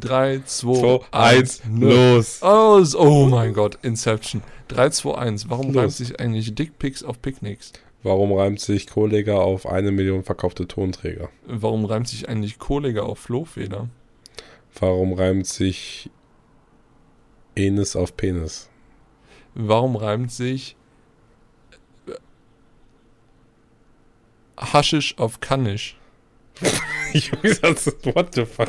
3, 2, 2, 1, 1, los. Oh, oh mein Gott, Inception. 3, 2, 1. Warum Los. reimt sich eigentlich Dickpics auf Picknicks? Warum reimt sich Kollega auf eine Million verkaufte Tonträger? Warum reimt sich eigentlich Kollega auf Flohfeder? Warum reimt sich Enis auf Penis? Warum reimt sich äh, Haschisch auf Kannisch? Das ist, what the fuck?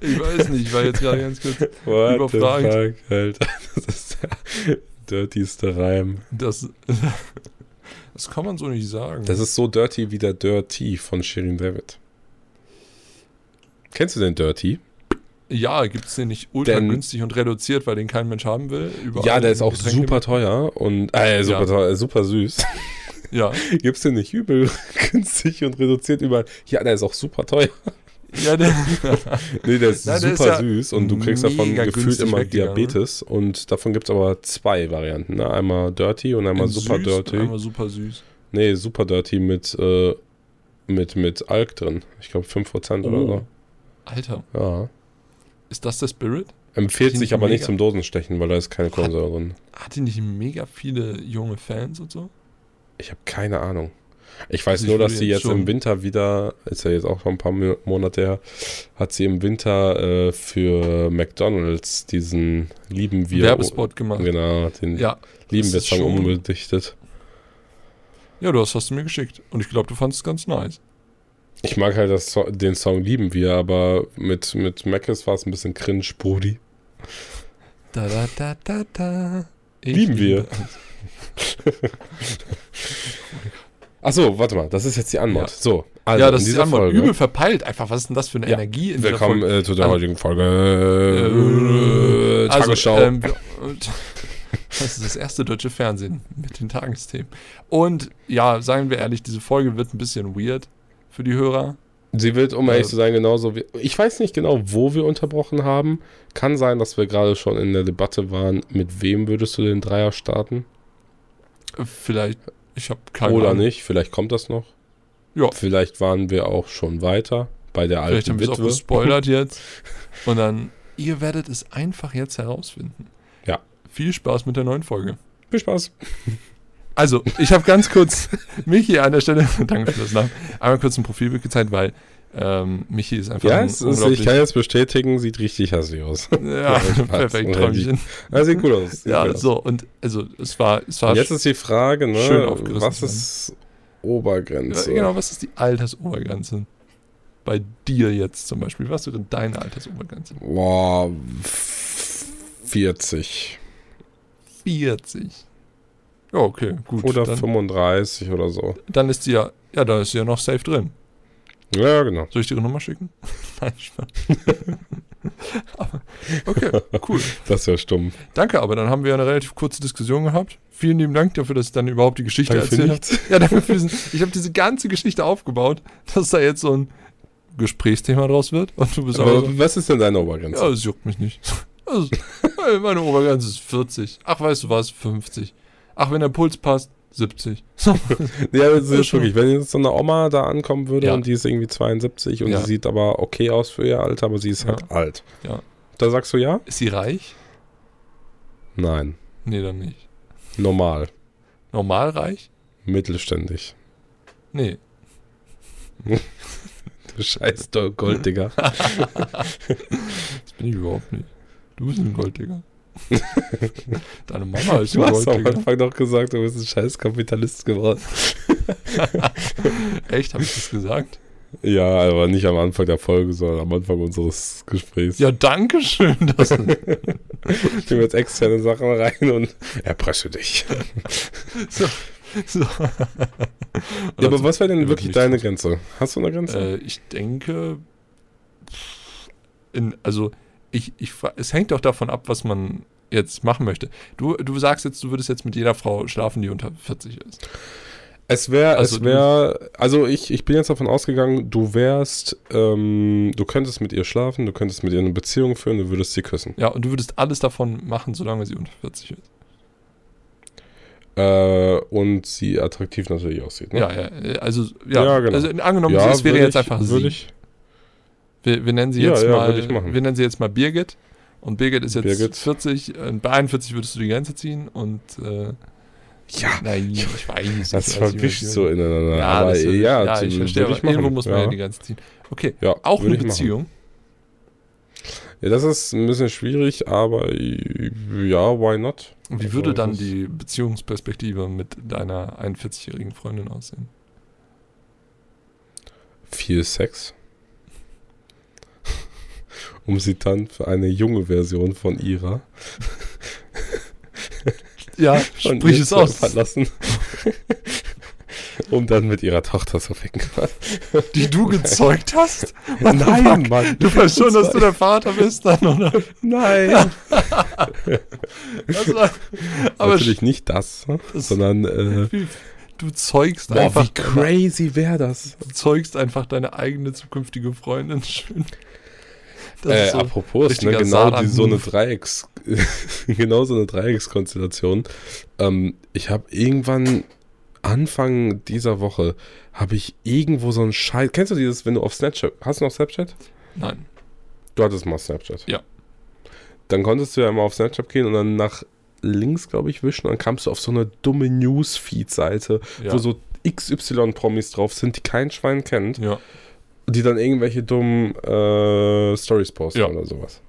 Ich weiß nicht, ich war jetzt gerade ganz kurz. What Überfragt. the fuck, Alter. Das ist der dirtyste Reim. Das, das kann man so nicht sagen. Das ist so dirty wie der Dirty von Shirin David. Kennst du den Dirty? ja, gibt es den nicht ultra Denn- günstig und reduziert, weil den kein Mensch haben will? Ja, der ist auch Getränke- super teuer und äh, super Ja. teuer, super süß. Ja, Gibt's den nicht übel günstig und reduziert überall? Ja, der ist auch super teuer. ja der, Nee, der ist Nein, der super ist ja süß und du kriegst davon gefühlt immer weggegangen, Diabetes und davon gibt's aber zwei Varianten. Ne? Einmal Dirty und einmal in Super süß, Dirty. Einmal super süß. Nee, Super Dirty mit, äh, mit, mit Alk drin. Ich glaube 5% oder Oh. Alter, so. Ja. ist das der Spirit? Empfiehlt sich die aber nicht zum Dosenstechen, weil da ist keine Kohlensäure drin. Hat die nicht mega viele junge Fans und so? Ich habe keine Ahnung. Ich weiß Also ich nur, dass würde sie jetzt jetzt im Winter wieder, ist ja jetzt auch schon ein paar Mo- Monate her, hat sie im Winter äh, für McDonalds diesen Lieben wir. Werbespot gemacht. Genau, den Ja, lieben wir Song umgedichtet. ja, du hast, hast du mir geschickt. Und ich glaube, du fandest es ganz nice. Ich mag halt das, den Song lieben wir, aber mit, mit Mackes war es ein bisschen cringe, Brudi. Da, da, da, da, da. Ich Lieben wir. Achso, warte mal, das ist jetzt die Anmod. Ja. So, also ja, das ist die dieser Antwort. Folge. Übel verpeilt. Einfach, was ist denn das für eine Ja, Energie in dieser Willkommen Folge? äh, zu der Also- heutigen Folge. Äh, Tagesschau. Also, ähm, das ist das erste deutsche Fernsehen mit den Tagesthemen. Und ja, seien wir ehrlich, diese Folge wird ein bisschen weird für die Hörer. Sie wird, um Äh, ehrlich zu sein, genauso wie. Ich weiß nicht genau, wo wir unterbrochen haben. Kann sein, dass wir gerade schon in der Debatte waren, mit wem würdest du den Dreier starten? Vielleicht, ich habe keine Oder Ahnung. nicht? Vielleicht kommt das noch. Ja. Vielleicht waren wir auch schon weiter bei der Vielleicht alten haben wir es auch gespoilert jetzt. Und dann, ihr werdet es einfach jetzt herausfinden. Ja. Viel Spaß mit der neuen Folge. Viel Spaß. Also, ich habe ganz kurz Michi an der Stelle, danke für das Namen, einmal kurz ein Profilbild gezeigt, weil ähm, Michi ist einfach Ja, ein ist, ich kann jetzt bestätigen, sieht richtig hässlich aus. ja, perfekt, Träumchen. Ja, sieht gut aus. Sieht Ja, aus. so, und also, es war, es war jetzt ist die Frage, ne, schön was zu ist Obergrenze? Ja, genau, was ist die Altersobergrenze? Bei dir jetzt zum Beispiel. Was wäre deine Altersobergrenze? Boah, f- 40. 40. Ja, okay, gut. Oder dann, 35 oder so. dann ist sie ja, ja, da ist sie ja noch safe drin. Ja, genau. Soll ich dir ihre Nummer schicken? Nein, Spaß. okay, cool. Das ja stumm. Danke, aber dann haben wir eine relativ kurze Diskussion gehabt. Vielen lieben Dank dafür, dass ich dann überhaupt die Geschichte Danke erzählt habe. Ja, danke für diesen, ich habe diese ganze Geschichte aufgebaut, dass da jetzt so ein Gesprächsthema draus wird. Und du bist aber so, Aber was ist denn deine Obergrenze? Ja, das juckt mich nicht. Also, meine Obergrenze ist 40. Ach, weißt du was? 50. Ach, wenn der Puls passt, 70. So. Ja, das ist wirklich, wenn jetzt so eine Oma da ankommen würde Ja. und die ist irgendwie 72 und Ja. sie sieht aber okay aus für ihr Alter, aber sie ist halt Ja. alt. Ja. Da sagst du ja? Ist sie reich? Nein. Nee, dann nicht. Normal. Normal reich? Mittelständig. Nee. Du scheiß Golddigger. Das bin ich überhaupt nicht. Du bist ein Golddigger. Deine Mama ist Du hast am. Anfang doch gesagt, du bist ein scheiß Kapitalist geworden. Echt? Habe ich das gesagt? Ja, aber nicht am Anfang der Folge, sondern am Anfang unseres Gesprächs. Ja, danke schön. Dass, Ich nehme jetzt externe Sachen rein und erpresse dich. so, so. Ja, aber was wäre denn wirklich deine. Grenze? Hast du eine Grenze? Äh, ich denke, in, also ich, ich, es hängt doch davon ab, was man jetzt machen möchte. Du, du sagst jetzt, du würdest jetzt mit jeder Frau schlafen, die unter 40 ist. Es wäre, Also es wäre, also ich, ich bin jetzt davon ausgegangen, du wärst, ähm, du könntest mit ihr schlafen, du könntest mit ihr eine Beziehung führen, du würdest sie küssen. Ja, und du würdest alles davon machen, solange sie unter 40 ist. Äh, und sie attraktiv natürlich aussieht. Ne? Ja, ja, äh, also, ja, Ja, genau. also angenommen, Ja, es wäre jetzt ich, einfach sie. ich. Wir, wir nennen sie Ja, jetzt ja, mal, ich wir nennen sie jetzt mal Birgit. Und Birgit ist jetzt Birgit. 40, äh, bei 41 würdest du die Grenze ziehen und äh, Ja, nein, ich weiß. das ich weiß, verwischt ich so ineinander. Ja, aber das, ja, ja, ich verstehe, würde aber irgendwo muss man ja. ja. die Grenze ziehen. Okay, Ja, auch eine ich machen. Beziehung. Ja, das ist ein bisschen schwierig, aber ja, why not? Wie Also, würde dann das- die Beziehungsperspektive mit deiner 41-jährigen Freundin aussehen? Viel Sex. Um sie dann für eine junge Version von ihrer Ja, sprich es aus. verlassen. um dann mit ihrer Tochter zu ficken. Die du gezeugt hast? Nein, Mann. Du weißt schon, dass du der Vater bist dann, oder? Nein. War, aber Natürlich nicht das, das- sondern äh, du zeugst boah, einfach wie crazy wäre das? du zeugst einfach deine eigene zukünftige Freundin schön. Das Äh, so, apropos, ne, genau die, so eine. Dreiecks, genau so eine Dreieckskonstellation. Ähm, ich habe irgendwann Anfang dieser Woche habe ich irgendwo so einen Scheiß. Kennst du dieses, wenn du auf Snapchat hast du noch Snapchat? nein. Du hattest mal Snapchat. Ja. Dann konntest du ja immer auf Snapchat gehen und dann nach links, glaube ich, wischen und dann kamst du auf so eine dumme Newsfeed-Seite, Ja. wo so XY-Promis drauf sind, die kein Schwein kennt ja. Die dann irgendwelche dummen äh, Stories posten Ja. oder sowas.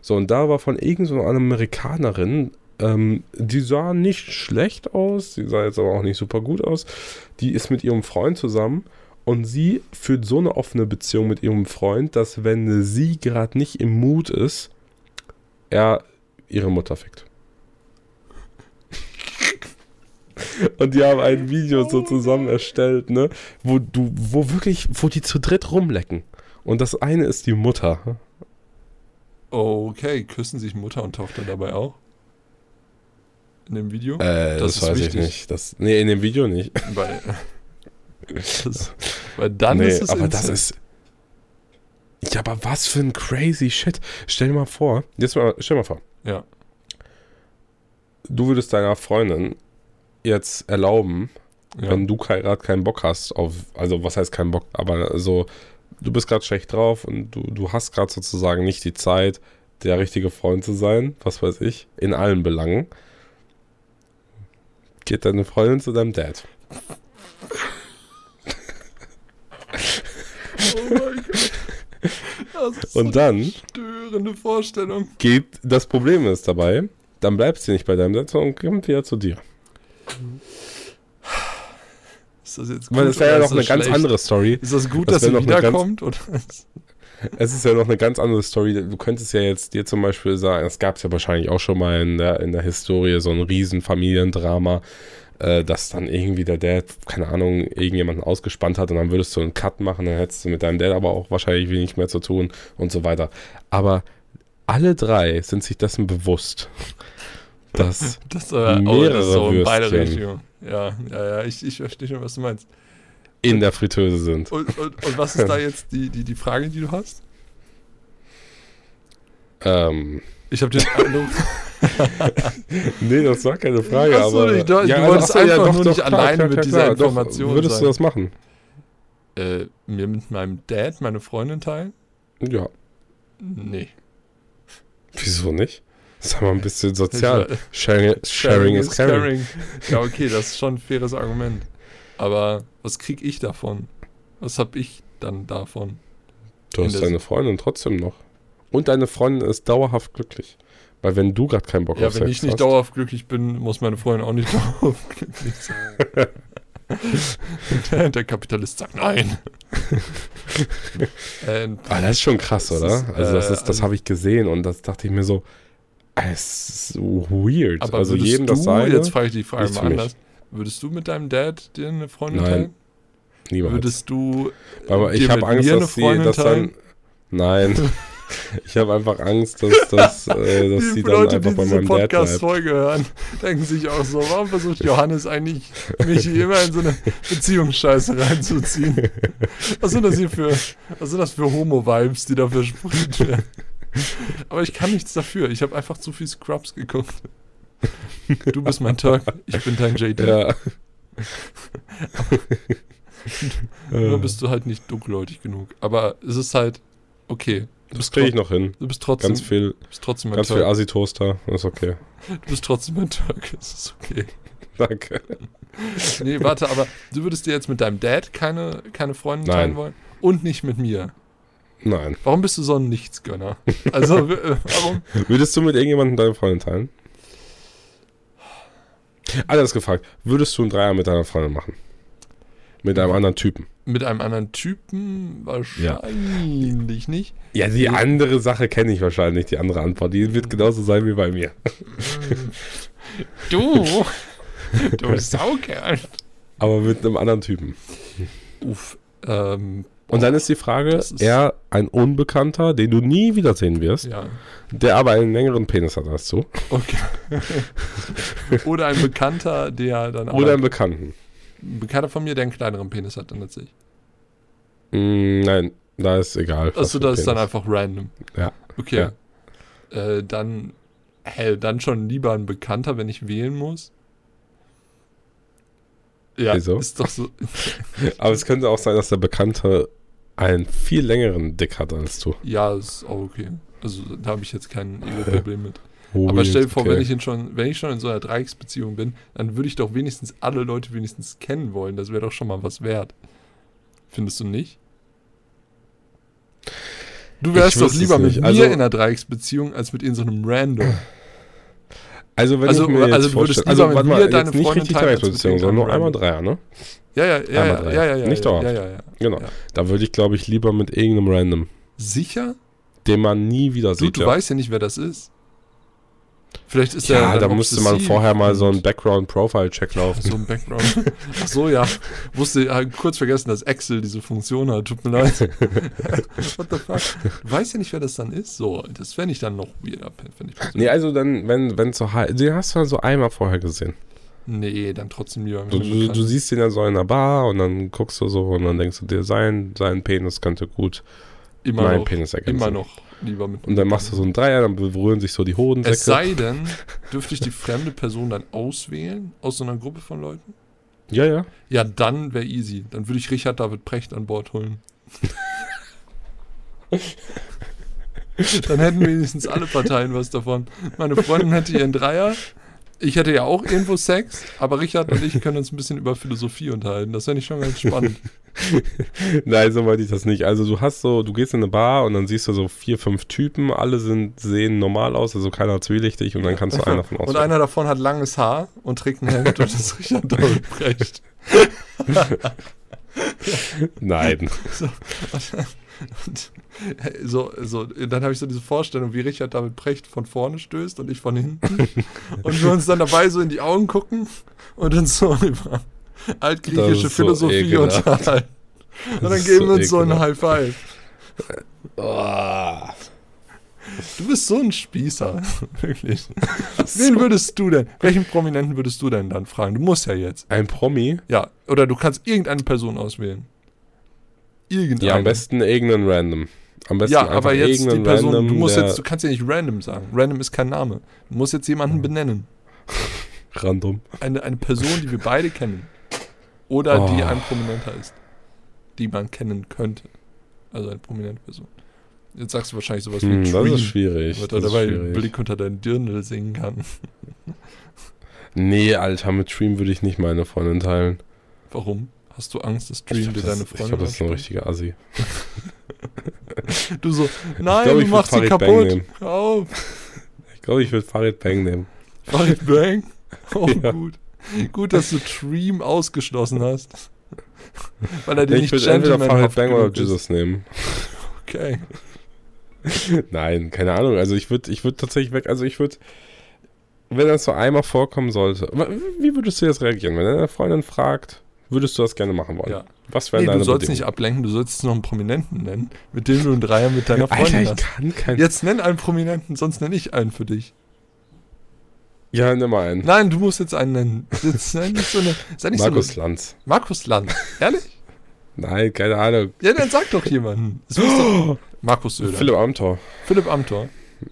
So, und da war von irgendeiner Amerikanerin, ähm, die sah nicht schlecht aus, die sah jetzt aber auch nicht super gut aus. Die ist mit ihrem Freund zusammen und sie führt so eine offene Beziehung mit ihrem Freund, dass wenn sie gerade nicht im Mut ist, er ihre Mutter fickt. Und die haben ein Video so zusammen erstellt, ne? Wo du, wo wirklich, wo die zu dritt rumlecken. Und das eine ist die Mutter. Okay, küssen sich Mutter und Tochter dabei auch? In dem Video? Äh, Das das, ist weiß wichtig. ich nicht. Das, nee, in dem Video nicht. Weil, das, weil dann nee, ist es aber das ist. Ja, aber was für ein crazy Shit. Stell dir mal vor, jetzt mal, stell dir mal vor, Ja. du würdest deiner Freundin jetzt erlauben, ja. wenn du gerade keinen Bock hast auf, also was heißt keinen Bock, aber so, du bist gerade schlecht drauf und du, du hast gerade sozusagen nicht die Zeit, der richtige Freund zu sein, was weiß ich, in allen Belangen. Geht deine Freundin zu deinem Dad. Oh mein Gott. Das ist Und dann eine störende Vorstellung. geht, das Problem ist dabei, dann bleibst du nicht bei deinem Dad, sondern kommt wieder zu dir. Ist das jetzt gut das wäre ja noch eine ganz andere Story. Ist das gut, das dass noch eine ganz- wiederkommt? Oder? Es ist ja noch eine ganz andere Story. Du könntest ja jetzt dir zum Beispiel sagen, es gab es ja wahrscheinlich auch schon mal in der, in der Historie so ein riesen Familiendrama, äh, dass dann irgendwie der Dad, keine Ahnung, irgendjemanden ausgespannt hat und dann würdest du einen Cut machen, dann hättest du mit deinem Dad aber auch wahrscheinlich wenig mehr zu tun und so weiter. Aber alle drei sind sich dessen bewusst, dass Das äh, oh, das ist so in beide. Richtungen. Ja, ja, ja, ich, ich verstehe schon, was du meinst. in der Fritteuse sind. Und, und, und was ist da jetzt die, die, die Frage, die du hast? Ähm, Ich habe den Eindruck, nee, das war keine Frage, Ach so, aber... ich dachte, du wolltest ach so, einfach nur nicht alleine mit dieser Doch, Information Würdest sein. du das machen? äh, mir mit meinem Dad meine Freundin teilen? Ja. Nee. Wieso nicht? Sag mal ein bisschen sozial. Ich- Sharing, sharing is caring. Ja, okay, das ist schon ein faires Argument. Aber was krieg ich davon? Was hab ich dann davon? Du hast deine Freundin trotzdem noch. Und deine Freundin ist dauerhaft glücklich. Weil wenn du gerade keinen Bock Ja, auf wenn Sex ich nicht hast, dauerhaft glücklich bin, muss meine Freundin auch nicht dauerhaft glücklich sein. der, der Kapitalist sagt nein. Ah, das ist schon krass, oder? ist, also das äh, ist, das also- habe ich gesehen und das dachte ich mir so, es ist so weird. aber also würdest jedem du, das seine, jetzt frage ich die Frage mal anders, würdest du mit deinem Dad dir eine Freundin Nein, teilen? niemals. Würdest du aber ich habe Angst, dass sie das dann... Nein. ich habe einfach Angst, dass, dass, äh, dass sie dann Leute, einfach die bei meinem Dad bleibt. Podcast-Folge hören, denken sich auch so, warum versucht Johannes eigentlich, mich immer in so eine Beziehungsscheiße reinzuziehen? Was sind das hier für, was sind das für Homo-Vibes, die da versprüht werden? Aber ich kann nichts dafür. Ich habe einfach zu viel Scrubs geguckt. Du bist mein Turk, ich bin dein JD. Ja. Nur bist du halt nicht dunkelhäutig genug. Aber es ist halt, Okay. Du bist, Kriege ich noch hin. du bist trotzdem, Ganz viel, bist trotzdem ein ganz viel Türk. Assi-Toaster. Ist okay. Du bist trotzdem ein Türk. Das ist okay. Danke. Nee, warte, aber du würdest dir jetzt mit deinem Dad keine, keine Freundin Nein. teilen wollen? Und nicht mit mir. Nein. Warum bist du so ein Nichtsgönner? Also, äh, warum? Würdest du mit irgendjemandem deine Freundin teilen? Alles gefragt. Würdest du einen Dreier mit deiner Freundin machen? Mit einem anderen Typen? Mit einem anderen Typen wahrscheinlich nicht. Ja, die andere Sache kenne ich wahrscheinlich, die andere Antwort. Die wird genauso sein wie bei mir. Du, du Saukerl. Aber mit einem anderen Typen. Uff, ähm, Und dann ist die Frage, ist- er ein Unbekannter, den du nie wiedersehen wirst, ja, der aber einen längeren Penis hat als du. okay. Oder ein Bekannter, der dann Oder einen Bekannten. ein Bekannter von mir, der einen kleineren Penis hat dann als ich. Mm, nein, da ist egal. Achso, für das ist dann einfach random. Ja. Okay. Äh, dann, hell, dann schon lieber ein Bekannter, wenn ich wählen muss. Ja, Wieso? ist doch so. Aber es könnte auch sein, dass der Bekannte einen viel längeren Dick hat als du. Ja, ist auch okay. Also da habe ich jetzt kein Ego-Problem mit. Oh, Aber stell dir vor, okay. wenn ich schon, wenn ich schon in so einer Dreiecksbeziehung bin, dann würde ich doch wenigstens alle Leute wenigstens kennen wollen. Das wäre doch schon mal was wert. Findest du nicht? Du wärst Ich doch lieber mit nicht. mir Also- in einer Dreiecksbeziehung als mit irgendeinem so einem Random. Also wenn Also- ich mir jetzt also du würdest also lieber warte mit mal, mir deine jetzt nicht Freundin richtig Dreiecksposition, sondern nur einmal Dreier, ne? Ja, ja, ja, Einmal ja, drei. ja, ja, ja. Nicht dauerhaft. ja, ja, ja. Genau. Ja. Da würde ich, glaube ich, lieber mit irgendeinem Random, Sicher? den man nie wieder Du, sieht. du ja. weißt ja nicht, wer das ist. Vielleicht ist der ja, da müsste man vorher mal so einen Background-Profile-Check laufen. So ein Background. Ach so, ja. Wusste ja, kurz vergessen, dass Excel diese Funktion hat. Tut mir leid. What the fuck? Du weißt ja nicht, wer das dann ist. So, das fände ich dann noch ich persönlich. Nee, also dann, wenn, wenn so den hast du dann so einmal vorher gesehen. Nee, dann trotzdem lieber. mit Du, du, du siehst ihn dann so in der Bar und dann guckst du so und dann denkst du dir, sein, sein Penis könnte gut immer mein noch, Penis ergänzen. immer noch lieber mit Und dann machst du so einen Dreier, dann berühren sich so die Hodensäcke. Es sei denn, dürfte ich die fremde Person dann auswählen aus so einer Gruppe von Leuten? ja, ja. Ja, dann wäre easy. Dann würde ich Richard David Precht an Bord holen. dann hätten wenigstens alle Parteien was davon. Meine Freundin hätte ihren Dreier. Ich hätte ja auch irgendwo Sex, aber Richard und ich können uns ein bisschen über Philosophie unterhalten. Das fände ich schon ganz spannend. Nein, so meinte ich das nicht. Also du hast so, du gehst in eine Bar und dann siehst du so vier, fünf Typen, alle sind, sehen normal aus, also keiner zwielichtig und dann kannst du einen davon Und auswählen. einer davon hat langes Haar und trägt ein Hemd und ist Richard David Precht. Nein. So, und, so, so, dann habe ich so diese Vorstellung, wie Richard David Precht von vorne stößt und ich von hinten. und wir uns dann dabei so in die Augen gucken und uns so über altgriechische so Philosophie ekelhaft. unterhalten. Und dann geben wir uns so ein ekelhaft. High Five. Oh. Du bist so ein Spießer. Wirklich. Wen würdest du denn, welchen Prominenten würdest du denn dann fragen? Du musst ja jetzt. Ein Promi? Ja, oder du kannst irgendeine Person auswählen. Irgendeine. Ja, am besten irgendeinen Random. Am besten Ja, aber jetzt die irgendeinen Person, Random, du musst jetzt, du kannst ja nicht random sagen. Random ist kein Name. Du musst jetzt jemanden benennen. random. Eine, eine Person, die wir beide kennen. Oder die Oh. ein Prominenter ist. Die man kennen könnte. Also eine prominente Person. Jetzt sagst du wahrscheinlich sowas wie Hm, das Dream. ist schwierig. Weil Das dabei schwierig. Blick unter deinen Dirndl singen kann. Nee, Alter, mit Dream würde ich nicht meine Freundin teilen. Warum? Hast du Angst, dass Ich Dream dir deine ich Freundin glaube, das ist ein richtiger Assi. Du so, nein, glaub, ich du machst sie kaputt. auf. Ich glaube, ich würde Farid Bang nehmen. Farid Bang. Oh, Ja. gut. Gut, dass du Dream ausgeschlossen hast. Weil er dir ich nicht würde entweder Farid Bang oder genug ist. Jesus nehmen. Okay. Nein, keine Ahnung. Also ich würde ich würd tatsächlich weg, also ich würde, wenn das so einmal vorkommen sollte, wie würdest du jetzt reagieren? Wenn deine Freundin fragt, würdest du das gerne machen wollen? Ja. Was wäre Nee, deine du sollst nicht Bedingung? ablenken, du sollst jetzt noch einen Prominenten nennen, mit dem du einen Dreier mit deiner Freundin Alter, ich hast. kann kein... Jetzt nenn einen Prominenten, sonst nenne ich einen für dich. Ja, nimm mal einen. Nein, du musst jetzt einen nennen. Jetzt sei nicht so eine. Sei nicht Markus so eine, Lanz. Markus Land. Ehrlich? Nein, keine Ahnung. Ja, dann sag doch jemanden. Doch, Markus Söder. Philipp Amthor. Philipp Amthor.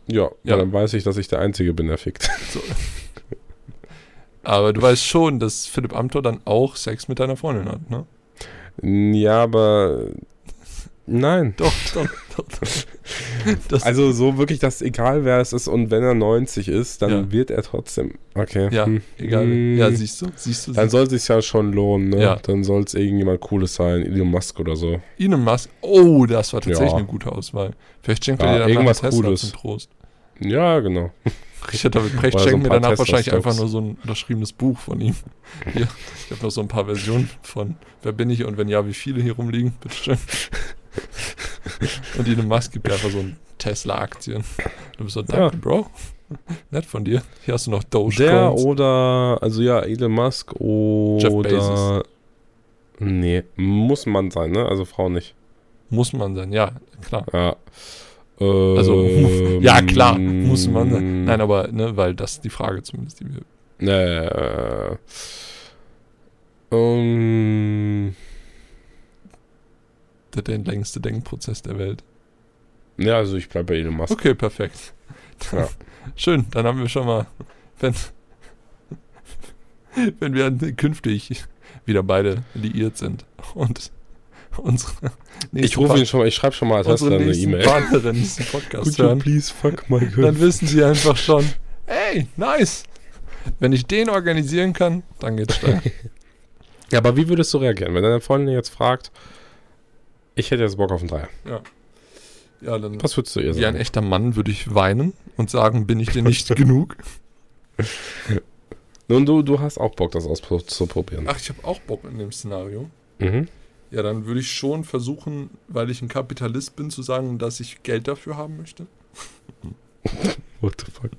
Ja, Ja. ja, dann weiß ich, dass ich der Einzige bin, der fickt. So. Aber du weißt schon, dass Philipp Amthor dann auch Sex mit deiner Freundin hat, ne? Ja, aber Nein. Doch, doch, doch. doch. Also so wirklich, dass egal wer es ist und wenn er 90 ist, dann Ja. wird er trotzdem. Okay. ja, hm. egal. Hm. Ja, siehst du, siehst du. Dann siehst soll es sich ja schon lohnen, ne? Ja. Dann soll es irgendjemand Cooles sein, Elon Musk oder so. Elon Musk. Oh, das war tatsächlich Ja. eine gute Auswahl. Vielleicht schenkt er dir dann irgendwas Tesla Cooles. zum Trost. Ja, genau. Richard David Precht so schenkt ein mir danach wahrscheinlich einfach nur so ein unterschriebenes Buch von ihm. Hier, ich habe noch so ein paar Versionen von Wer bin ich und wenn ja, wie viele hier rumliegen. Bitteschön. und Elon Musk gibt dir einfach so ein Tesla-Aktien. Du bist so, danke, Bro. Nett von dir. Hier hast du noch Der Dogecoins. oder, also ja, Elon Musk oder. Bezos. Nee, muss man sein, ne? Also Frau nicht. Muss man sein, ja, klar. Ja. Also, Ähm, ja, klar, muss man sein. Nein, aber, ne, weil das ist die Frage zumindest, die wir. Äh, ähm, Der, der längste Denkprozess der Welt. ja, also ich bleibe bei Elon Musk. Okay, perfekt. Ja. Schön, dann haben wir schon mal, wenn, wenn wir künftig wieder beide liiert sind und unsere Ich rufe ihn schon mal, ich schreibe schon mal Tesla eine E-Mail. Partnerin diesen Podcast Could hören, please fuck my dann girl? wissen sie einfach schon, hey, nice. Wenn ich den organisieren kann, dann geht's steil. Ja, aber wie würdest du reagieren, wenn deine Freundin jetzt fragt, ich hätte jetzt Bock auf einen Dreier. Ja, dann Was würdest du ihr wie ein sagen? echter Mann würde ich weinen und sagen, bin ich dir nicht genug? Nun, du, du hast auch Bock, das auszuprobieren. Ach, ich habe auch Bock in dem Szenario. Mhm. Ja, dann würde ich schon versuchen, weil ich ein Kapitalist bin, zu sagen, dass ich Geld dafür haben möchte. What the fuck?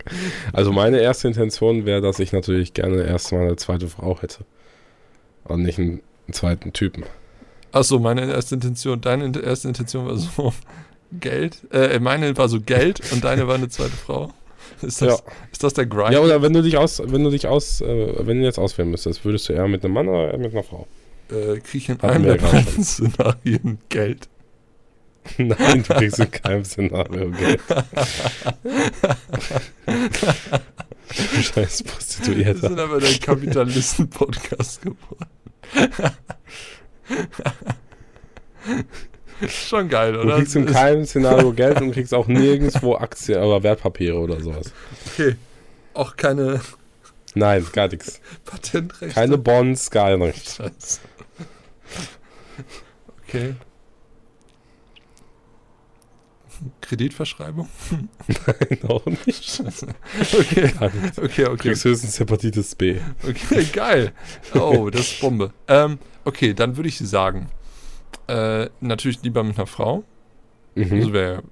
Also meine erste Intention wäre, dass ich natürlich gerne erstmal eine zweite Frau hätte. Und nicht einen, zweiten Typen. Achso, meine erste Intention, deine in- erste Intention war so Geld. Äh, meine war so Geld und deine war eine zweite Frau. Ist das, ist das der Grind? Ja, oder wenn du dich aus, wenn du dich aus, äh, wenn du jetzt auswählen müsstest, würdest du eher mit einem Mann oder eher mit einer Frau? Äh, krieg ich in Hatten einem wir der beiden Szenarien Geld. Nein, du kriegst in keinem Szenario Geld. Scheiß Wir Prostituierter. sind aber der Kapitalisten-Podcast geworden. Schon geil, Du oder? kriegst in keinem Szenario Geld und kriegst auch nirgendwo Aktien oder Wertpapiere oder sowas. Okay. Auch keine Nein, gar nichts. Patentrechte. Keine Bonds, gar nichts. Scheiße. Okay. Kreditverschreibung? Nein, auch nicht. Okay, Gar nichts. okay, okay. kriegst höchstens Hepatitis B. Okay, geil. Oh, das ist Bombe. Ähm, okay, dann würde ich sagen, äh, natürlich lieber mit einer Frau. Das Mhm. wäre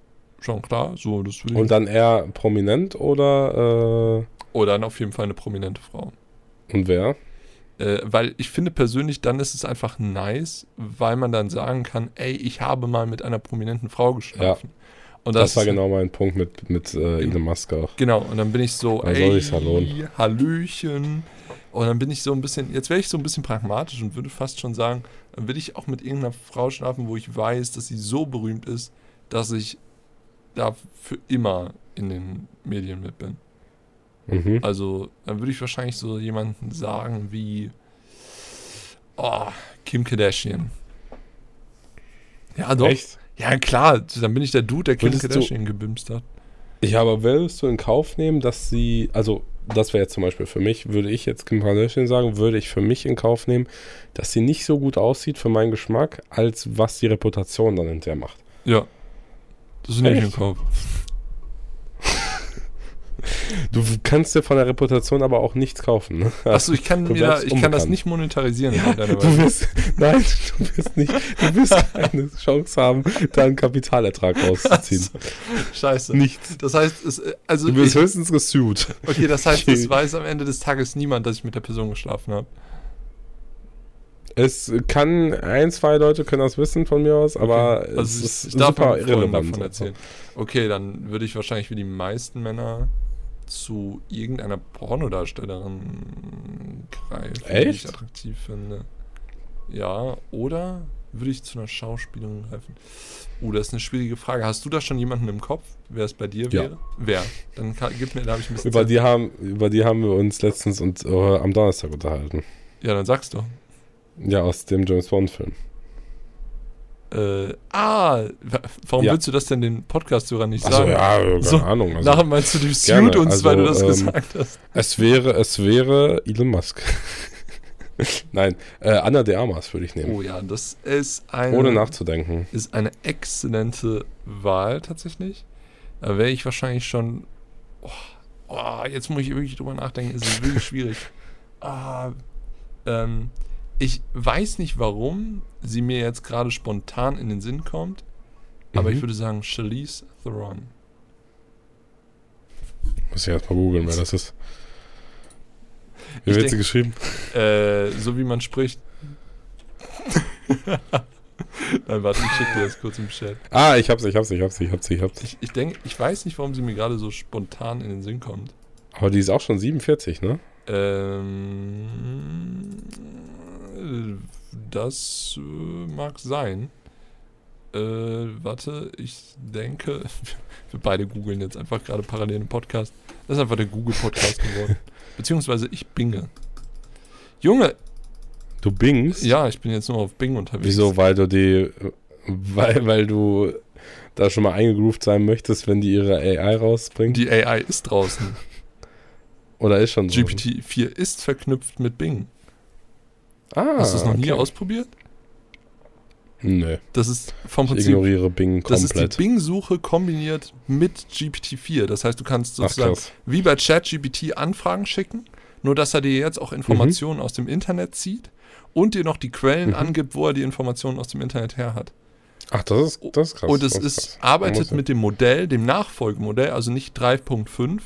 schon klar. So, das. Und dann eher prominent oder Oder dann auf jeden Fall eine prominente Frau. äh, und wer? Äh, weil ich finde persönlich, dann ist es einfach nice, weil man dann sagen kann, ey, ich habe mal mit einer prominenten Frau geschlafen. Und Das, war ist- genau mein Punkt mit, mit äh, Elon Musk auch. Genau, und dann bin ich so, Da ey, soll ja. Hallöchen. Und dann bin ich so ein bisschen, jetzt wäre ich so ein bisschen pragmatisch und würde fast schon sagen, dann will ich auch mit irgendeiner Frau schlafen, wo ich weiß, dass sie so berühmt ist, dass ich da für immer in den Medien mit bin. Mhm. Also, dann würde ich wahrscheinlich so jemanden sagen wie oh, Kim Kardashian. Ja, doch. Echt? Ja, klar, dann bin ich der Dude, der Kim Würdest du- Kardashian gebimst hat. Ja, aber würdest du in Kauf nehmen, dass sie, also das wäre jetzt zum Beispiel für mich, würde ich jetzt Kim Kardashian sagen, würde ich für mich in Kauf nehmen, dass sie nicht so gut aussieht für meinen Geschmack, als was die Reputation dann hinterher macht. Ja. Das nehme ich in? Kauf. Du kannst dir von der Reputation aber auch nichts kaufen. Ne? Achso, ich kann mir da, ich kann das nicht monetarisieren. Ja, du wirst, nein, du wirst nicht, du wirst keine Chance haben, da einen Kapitalertrag rauszuziehen. Scheiße. Nichts. Das heißt, es, äh, also Du wirst ich, höchstens gesued. okay, das heißt, Okay. es weiß am Ende des Tages niemand, dass ich mit der Person geschlafen habe. Es kann, ein, zwei Leute können das wissen von mir aus, aber Also es ich, ist ich darf super irrelevant. davon erzählen. Okay, dann würde ich wahrscheinlich wie die meisten Männer zu irgendeiner Pornodarstellerin greifen, die Echt? ich attraktiv finde. Ja, oder würde ich zu einer Schauspielerin greifen? Uh, das ist eine schwierige Frage. Hast du da schon jemanden im Kopf, wer es bei dir Ja. wäre? Wer? Dann kann, gib mir, da habe ich ein bisschen Über Zeit. die, haben, über die haben wir uns letztens und, äh, am Donnerstag unterhalten. Ja, dann sagst du. Ja, aus dem James Bond-Film. Äh, ah, wa- warum Ja. willst du das denn den Podcast-Hörern nicht Achso, sagen? ja, keine So, Ahnung. Also, Nachher meinst du, du suit uns, weil du das also, ähm, gesagt hast. es wäre, es wäre Elon Musk. Nein, äh, Anna de Armas würde ich nehmen. Oh ja, das ist eine, Ohne nachzudenken. ist eine exzellente Wahl tatsächlich. Da wäre ich wahrscheinlich schon. Oh, oh, jetzt muss ich wirklich drüber nachdenken. Es ist wirklich schwierig. Ah, ähm, ich weiß nicht, warum sie mir jetzt gerade spontan in den Sinn kommt, aber Mhm. ich würde sagen Charlize Theron. Muss ich erstmal googeln, wer das ist. Wie wird sie geschrieben? Äh, so wie man spricht. Nein, warte, ich schicke dir das kurz im Chat. Ah, ich hab's, ich hab's, ich hab's, ich hab's, ich hab's. Ich, ich denke, ich weiß nicht, warum sie mir gerade so spontan in den Sinn kommt. Aber die ist auch schon 47, ne? Ähm, das äh, mag sein. Äh, warte, ich denke, wir beide googeln jetzt einfach gerade parallel im Podcast. Das ist einfach der Google-Podcast geworden. Beziehungsweise ich binge. Junge, Du bingst? ja, ich bin jetzt nur auf Bing unterwegs. Wieso? Weil du die, weil, weil du da schon mal eingegroovt sein möchtest, wenn die ihre AI rausbringt? Die AI ist draußen. Oder ist schon so? GPT-4 ist verknüpft mit Bing. Ah, Hast du es noch nie okay. ausprobiert? Nö, Das ist vom ich Prinzip ignoriere Bing Das ist komplett. die Bing-Suche kombiniert mit GPT-4. Das heißt, du kannst Ach sozusagen krass. wie bei ChatGPT Anfragen schicken, nur dass er dir jetzt auch Informationen aus dem Internet zieht und dir noch die Quellen Mhm. angibt, wo er die Informationen aus dem Internet her hat. Ach, das ist, das ist krass. und es ist, arbeitet mit dem Modell, dem Nachfolgemodell, also nicht 3.5,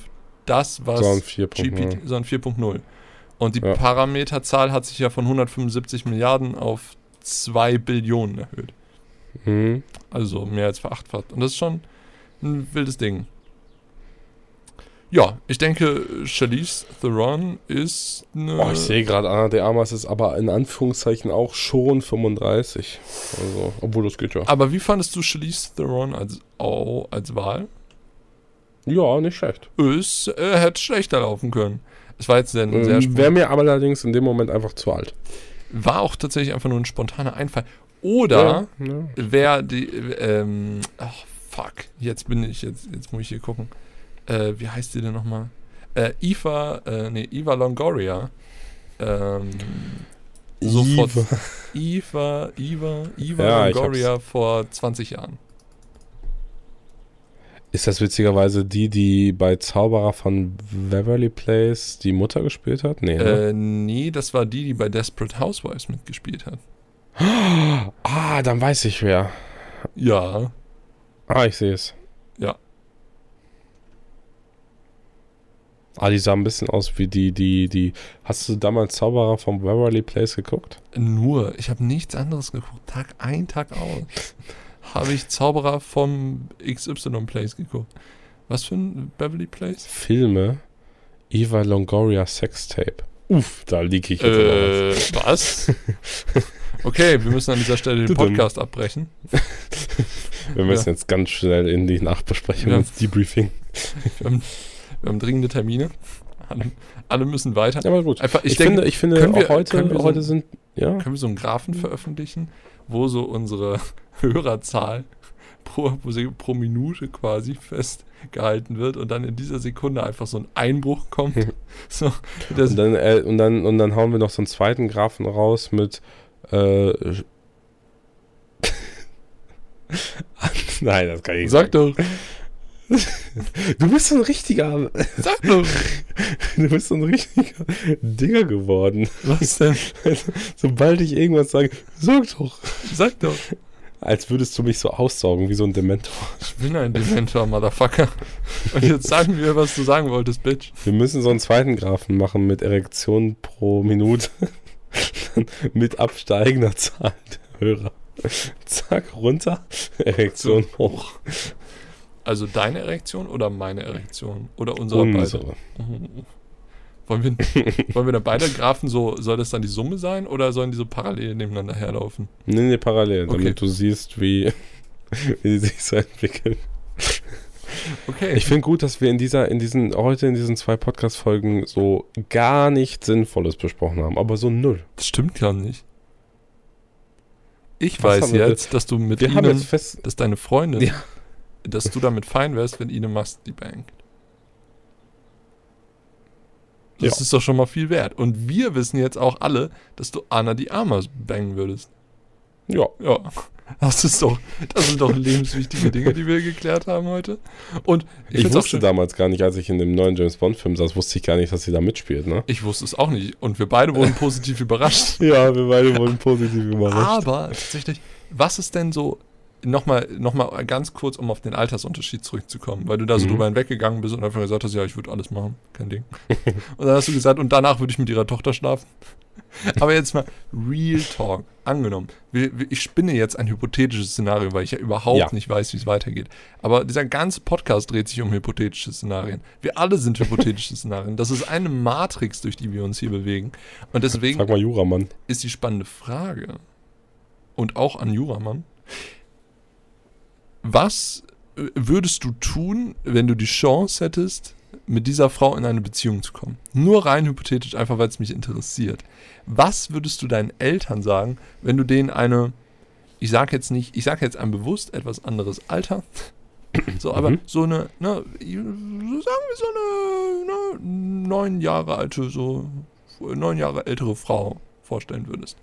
das was Sondern 4.0. GPT, sondern 4.0. Und die Ja. Parameterzahl hat sich ja von 175 Milliarden auf 2 Billionen erhöht. Mhm. Also mehr als verachtfacht. Und das ist schon ein wildes Ding. Ja, ich denke, Charlize Theron ist eine. Oh, ich sehe gerade, Anna de Armas ist aber in Anführungszeichen auch schon 35. Also, obwohl das geht ja. aber wie fandest du Charlize Theron als, oh, als Wahl? Ja, nicht schlecht. Es äh, hätte schlechter laufen können. Es war jetzt sehr Ähm, Wäre mir aber allerdings in dem Moment einfach zu alt. war auch tatsächlich einfach nur ein spontaner Einfall. Oder Ja, ja. wer die, ähm, ach, fuck, jetzt bin ich, jetzt, jetzt muss ich hier gucken. Äh, wie heißt die denn nochmal? Äh, Eva, äh, nee, Eva Longoria. Ähm, sofort. Eva. Eva, Eva, Eva Ja, Longoria vor 20 Jahren. Ist das witzigerweise die, die bei Zauberer von Beverly Place die Mutter gespielt hat? Nee, ne? Äh, nee, das war die, die bei Desperate Housewives mitgespielt hat. Ah, dann weiß ich wer. Ja, Ah, ich sehe es. Ja. Ah, die sah ein bisschen aus wie die, die, die. Hast du damals Zauberer von Beverly Place geguckt? nur, ich habe nichts anderes geguckt. Tag ein, Tag aus. Habe ich Zauberer vom XY Place geguckt. Was für ein Beverly Place? Filme. Eva Longoria Sextape. Uff, da liege ich jetzt. Äh, was? Okay, wir müssen an dieser Stelle den. Podcast abbrechen. Wir müssen jetzt ganz schnell in die Nachbesprechung Ja. ins Debriefing. Wir haben, wir haben dringende Termine. Alle, alle müssen weiter. Ja, aber gut. Einfach, ich, Ich, denke, finde, ich finde können wir- auch heute, wir so- heute sind. Ja. können wir so einen Graphen veröffentlichen, wo so unsere Hörerzahl pro, pro Minute quasi festgehalten wird und dann in dieser Sekunde einfach so ein Einbruch kommt. so, Und dann, äh, und, dann, und dann hauen wir noch so einen zweiten Graphen raus mit. Äh, Nein, das kann ich nicht sag sagen. doch, Du bist so ein richtiger. sag doch. Du bist so ein richtiger Dinger geworden. Was denn? Sobald ich irgendwas sage, sag doch. Sag doch. Als würdest du mich so aussaugen wie so ein Dementor. Ich bin ein Dementor, Motherfucker. Und jetzt sagen wir, was du sagen wolltest, Bitch. Wir müssen so einen zweiten Graphen machen mit Erektion pro Minute. mit absteigender Zahl der Hörer. Zack, runter. Erektion hoch. Also deine Erektion oder meine Erektion? Oder unsere beide? Unsere. Wollen wir, wollen wir da beide Graphen so, soll das dann die Summe sein oder sollen die so parallel nebeneinander herlaufen? Nee, nee, parallel, damit Okay. du siehst, wie, wie sie sich so entwickeln. Okay. Ich finde gut, dass wir in dieser, in diesen, heute in diesen zwei Podcast-Folgen so gar nichts Sinnvolles besprochen haben, aber so null. das stimmt gar nicht. Ich Was weiß jetzt, dass du mit Wir ihnen, dass deine Freundin, Ja. Dass du damit fein wärst, wenn ihnen machst die bangt. Das Ja. ist doch schon mal viel wert. Und wir wissen jetzt auch alle, dass du Anna die Amas bangen würdest. Ja. Ja. Das ist doch, das sind doch lebenswichtige Dinge, die wir geklärt haben heute. Und ich, Ich, wusste damals gar nicht, als ich in dem neuen James Bond-Film saß, wusste ich gar nicht, dass sie da mitspielt, ne? Ich wusste es auch nicht. Und wir beide wurden positiv überrascht. Ja, wir beide wurden positiv überrascht. Aber tatsächlich, was ist denn so, nochmal noch mal ganz kurz, um auf den Altersunterschied zurückzukommen, weil du da so Mhm. drüber hinweggegangen bist und einfach gesagt hast, ja, ich würde alles machen, kein Ding. und dann hast du gesagt, und danach würde ich mit ihrer Tochter schlafen. Aber jetzt mal Real Talk. Angenommen, ich spinne jetzt ein hypothetisches Szenario, weil ich ja überhaupt Ja. nicht weiß, wie es weitergeht. Aber dieser ganze Podcast dreht sich um hypothetische Szenarien. Wir alle sind hypothetische Szenarien. Das ist eine Matrix, durch die wir uns hier bewegen. Und deswegen Juramann. ist die spannende Frage und auch an Juramann. Was äh, würdest du tun, wenn du die Chance hättest, mit dieser Frau in eine Beziehung zu kommen? Nur rein hypothetisch, einfach weil es mich interessiert. Was würdest du deinen Eltern sagen, wenn du denen eine, ich sage jetzt nicht, ich sage jetzt ein bewusst etwas anderes Alter, so, aber Mhm. so eine, ne, sagen wir so eine, ne, neun Jahre alte, so neun Jahre ältere Frau vorstellen würdest.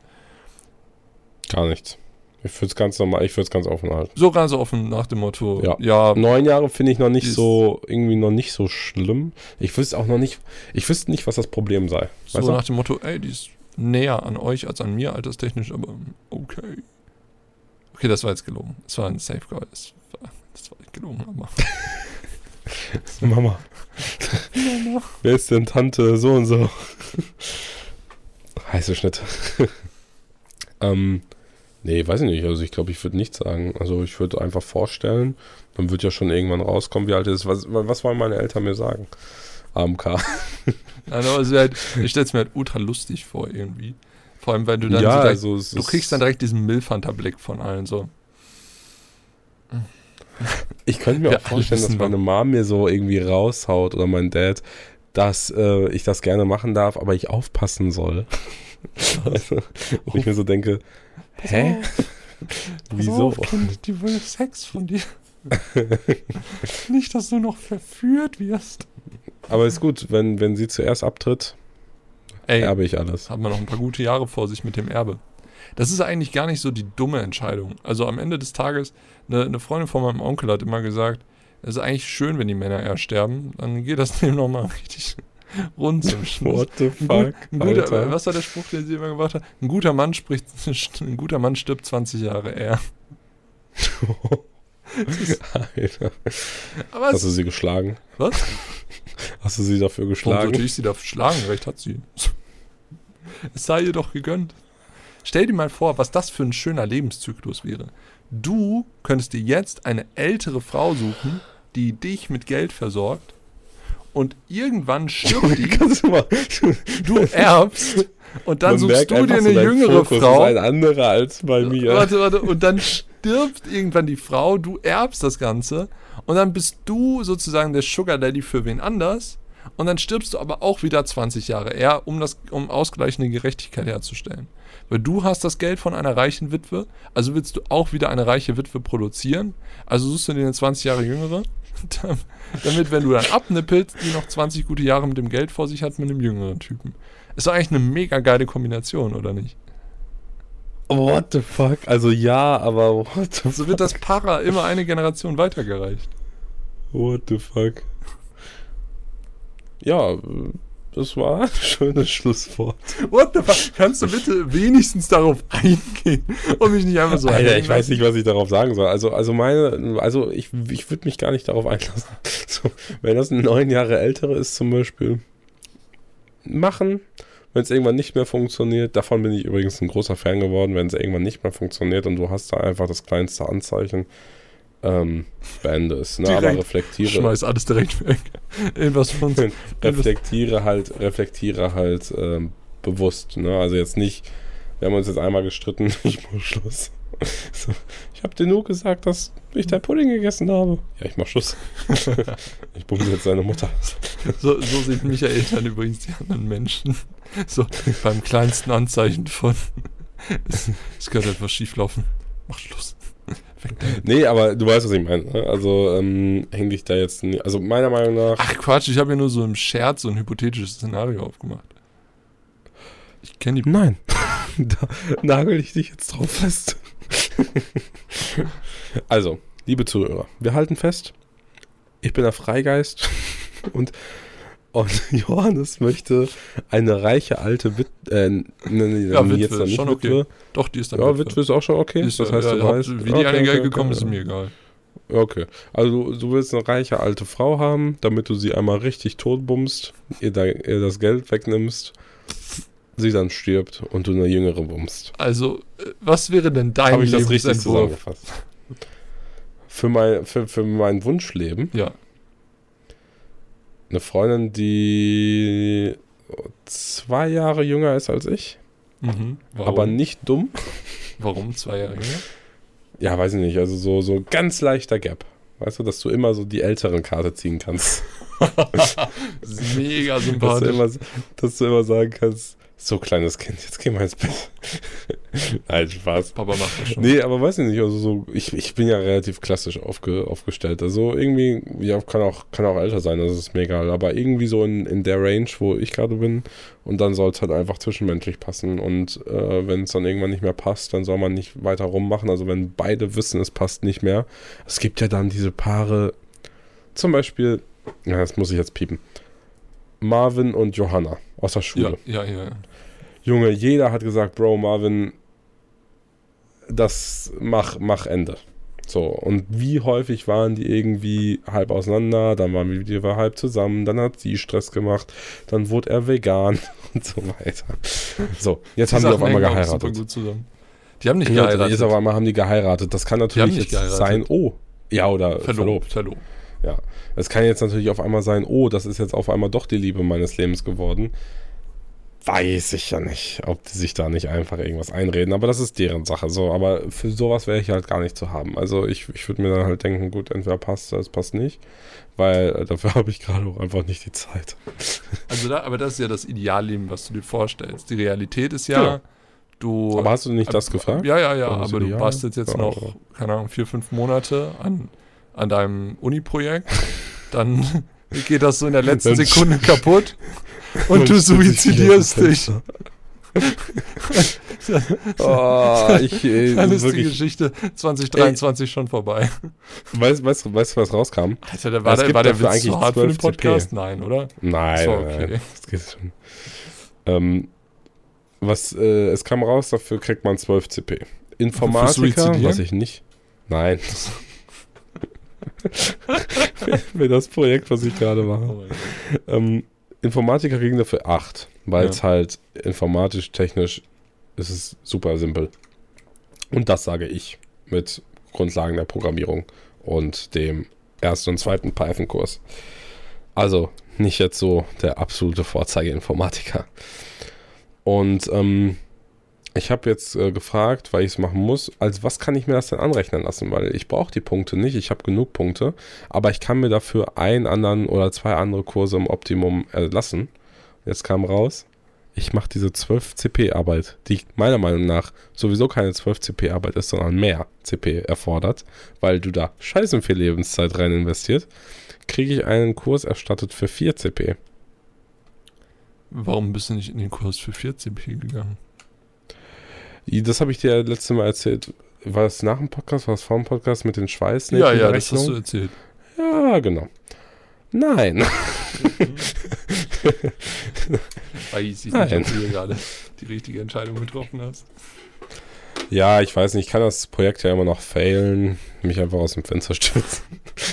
Gar nichts. Ich würde es ganz normal, ich würde es ganz offen halten. So ganz offen nach dem Motto, Ja. ja, Neun Jahre finde ich noch nicht so, irgendwie noch nicht so schlimm. Ich wüsste auch noch nicht, ich wüsste nicht, was das Problem sei. so Weißt nach dem Motto, ey, die ist näher an euch als an mir, alterstechnisch, aber okay. Okay, das war jetzt gelogen. Das war ein Safeguard. Das war, das war gelogen, aber. Mama, wer ist denn Tante so und so? Heiße Schnitt. ähm, nee, weiß ich nicht. Also ich glaube, ich würde nichts sagen. Also ich würde einfach vorstellen, dann wird ja schon irgendwann rauskommen, wie alt es ist. Was, was wollen meine Eltern mir sagen? AMK. Also, halt, ich stelle es mir halt ultra lustig vor, irgendwie. Vor allem, weil du dann ja, so direkt, also du kriegst dann direkt diesen Milfhunter-Blick von allen so. Ich könnte mir auch vorstellen, dass meine Mom mir so irgendwie raushaut oder mein Dad, dass äh, ich das gerne machen darf, aber ich aufpassen soll. also, wo ich mir so denke, hä? Wieso? kind, die will Sex von dir. Nicht, dass du noch verführt wirst. Aber ist gut, wenn, wenn sie zuerst abtritt, Ey, erbe ich alles. hat man noch ein paar gute Jahre vor sich mit dem Erbe. Das ist eigentlich gar nicht so die dumme Entscheidung. Also am Ende des Tages, eine, eine Freundin von meinem Onkel hat immer gesagt, es ist eigentlich schön, wenn die Männer erst sterben, dann geht das Leben nochmal richtig rund zum Schluss. What the Ein, gut, fuck? ein guter, Alter. was war der Spruch, den sie immer gemacht hat? Ein guter Mann spricht, ein guter Mann stirbt 20 Jahre eher. Alter. Aber Hast du sie geschlagen? was? Hast du sie dafür Warum geschlagen? sollte ich sie dafür schlagen? Recht hat sie. Es sei ihr doch gegönnt. Stell dir mal vor, was das für ein schöner Lebenszyklus wäre. Du könntest dir jetzt eine ältere Frau suchen, die dich mit Geld versorgt und irgendwann stirbt die, du du erbst und dann Man suchst du dir so, eine dein jüngere Fokus Frau. Ist ein anderer als bei mir. Warte, warte, und dann stirbt irgendwann die Frau, du erbst das Ganze und dann bist du sozusagen der Sugar Daddy für wen anders und dann stirbst du aber auch wieder 20 Jahre eher, um das um ausgleichende Gerechtigkeit herzustellen. Weil du hast das Geld von einer reichen Witwe, also willst du auch wieder eine reiche Witwe produzieren, also suchst du dir eine 20 Jahre jüngere, damit, wenn du dann abnippelst, die noch 20 gute Jahre mit dem Geld vor sich hat mit einem jüngeren Typen. Ist doch eigentlich eine mega geile Kombination, oder nicht? What the fuck? Also ja, aber what the So wird das Para immer eine Generation weitergereicht. What the fuck? Ja, das war ein schönes Schlusswort. What the fuck? Kannst du bitte wenigstens darauf eingehen und mich nicht einfach so Alter, hängen ich weiß nicht, was ich darauf sagen soll. Also, also meine, also ich, ich würde mich gar nicht darauf einlassen. So, wenn das ein neun Jahre ältere ist zum Beispiel, machen. Wenn es irgendwann nicht mehr funktioniert, davon bin ich übrigens ein großer Fan geworden, wenn es irgendwann nicht mehr funktioniert und du hast da einfach das kleinste Anzeichen, ähm, beende es. Ne? Aber reflektiere, Schmeiß alles direkt weg. Irgendwas von reflektiere halt, reflektiere halt ähm, bewusst. Ne? Also jetzt nicht, wir haben uns jetzt einmal gestritten, ich mach Schluss. So, ich habe dir nur gesagt, dass ich dein Pudding gegessen habe. Ja, ich mach Schluss. ich bumse jetzt seine Mutter. So, so sieht Michael dann übrigens die anderen Menschen. So beim kleinsten Anzeichen von es, es könnte etwas schief laufen. Mach Schluss. Nee, aber du weißt, was ich meine. ne? Also ähm, häng dich da jetzt. nie- Also meiner Meinung nach. Ach Quatsch, ich habe ja nur so im Scherz so ein hypothetisches Szenario aufgemacht. Ich kenne die. Nein. da nagel ich dich jetzt drauf fest. also, liebe Zuhörer, wir halten fest. Ich bin der Freigeist und, und Johannes möchte eine reiche alte Wit äh, ne, ne, Ja, nee, Witwe, jetzt nicht schon okay. Witwe. Doch, die ist dann Ja, Witwe. Witwe ist auch schon okay. Ist, das heißt, ja, du Haupt- weißt, wie die an okay, ihr Geld okay, gekommen okay, ist, ist mir egal. Okay, also du, willst eine reiche alte Frau haben, damit du sie einmal richtig totbummst, ihr, da, ihr das Geld wegnimmst, sie dann stirbt und du eine jüngere bummst. Also, äh, was wäre denn dein Habe ich das richtig zusammengefasst? Für mein, für, für mein Wunschleben Ja. Eine Freundin, die zwei Jahre jünger ist als ich, Mhm. Aber nicht dumm. Warum? Zwei Jahre jünger? Ja, weiß ich nicht, also so, so ganz leichter Gap. Weißt du, dass du immer so die älteren Karte ziehen kannst. Mega Dass du, sympathisch. immer, dass du immer sagen kannst, so kleines Kind, jetzt geh mal ins Bett. Nein, Spaß. Papa macht das schon. Nee, aber weiß ich nicht, also so, ich, ich bin ja relativ klassisch aufge, aufgestellt. Also irgendwie, ja, kann auch, kann auch älter sein, das ist mir egal. Aber irgendwie so in, in der Range, wo ich gerade bin. Und dann soll es halt einfach zwischenmenschlich passen. Und äh, wenn es dann irgendwann nicht mehr passt, dann soll man nicht weiter rummachen. Also wenn beide wissen, es passt nicht mehr. Es gibt ja dann diese Paare, zum Beispiel, ja, das muss ich jetzt piepen. Marvin und Johanna aus der Schule. ja, ja, ja. Junge, jeder hat gesagt, Bro, Marvin, das mach, mach Ende. So, und wie häufig waren die irgendwie halb auseinander, dann waren wir wieder halb zusammen, dann hat sie Stress gemacht, dann wurde er vegan und so weiter. So, jetzt haben die auf einmal auch Super geheiratet. gut zusammen. Die haben nicht Ja, geheiratet. jetzt auf einmal haben die geheiratet. Das kann natürlich jetzt geheiratet. sein, oh, ja, oder verlobt, verlobt. verlobt. Ja, es kann jetzt natürlich auf einmal sein, oh, das ist jetzt auf einmal doch die Liebe meines Lebens geworden. Weiß ich ja nicht, ob die sich da nicht einfach irgendwas einreden, aber das ist deren Sache. So, aber für sowas wäre ich halt gar nicht zu haben. Also ich, ich würde mir dann halt denken, gut, entweder passt es passt nicht, weil äh, dafür habe ich gerade auch einfach nicht die Zeit. Also da, aber das ist ja das Idealleben, was du dir vorstellst. Die Realität ist ja, Genau. du. Aber hast du nicht das Ab- gefragt? Ja, ja, ja, das aber du bastelst jetzt Ja, noch, ja. keine Ahnung, vier, fünf Monate an, an deinem Uni-Projekt. Dann geht das so in der letzten Sekunde kaputt und du suizidierst dich. Oh, ich, ey, Dann ist die wirklich, Geschichte 2023 schon vorbei. weißt, weißt, weißt du, was rauskam? Alter, da war, Es der, war der Witz eigentlich zu hart für den 12 CP. Podcast? Nein, oder? Nein, So, okay. nein, das geht schon. Ähm, was, äh, es kam raus, dafür kriegt man 12 CP. Informatiker, was ich nicht. Nein. Für das Projekt, was ich gerade mache. Oh. Ähm, Informatiker kriegen dafür 8, weil Ja. es halt informatisch, technisch ist es super simpel. Und das sage ich mit Grundlagen der Programmierung und dem ersten und zweiten Python-Kurs. Also nicht jetzt so der absolute Vorzeige-Informatiker. Und ähm, ich habe jetzt äh, gefragt, weil ich es machen muss, als was kann ich mir das denn anrechnen lassen? Weil ich brauche die Punkte nicht, ich habe genug Punkte, aber ich kann mir dafür einen anderen oder zwei andere Kurse im Optimum erlassen. Jetzt kam raus, ich mache diese 12 CP-Arbeit, die meiner Meinung nach sowieso keine 12 CP-Arbeit ist, sondern mehr CP erfordert, weil du da scheißen viel Lebenszeit rein investiert, kriege ich einen Kurs erstattet für 4 CP. Warum bist du nicht in den Kurs für 14p gegangen? Das habe ich dir letztes Mal erzählt. War es nach dem Podcast, war es vor dem Podcast mit den Schweißnähten? ja, ja, das hast du erzählt. Ja, genau. Nein. Weiß ich Nein. nicht, ob du hier gerade die richtige Entscheidung getroffen hast. Ja, ich weiß nicht, ich kann das Projekt ja immer noch failen, mich einfach aus dem Fenster stürzen.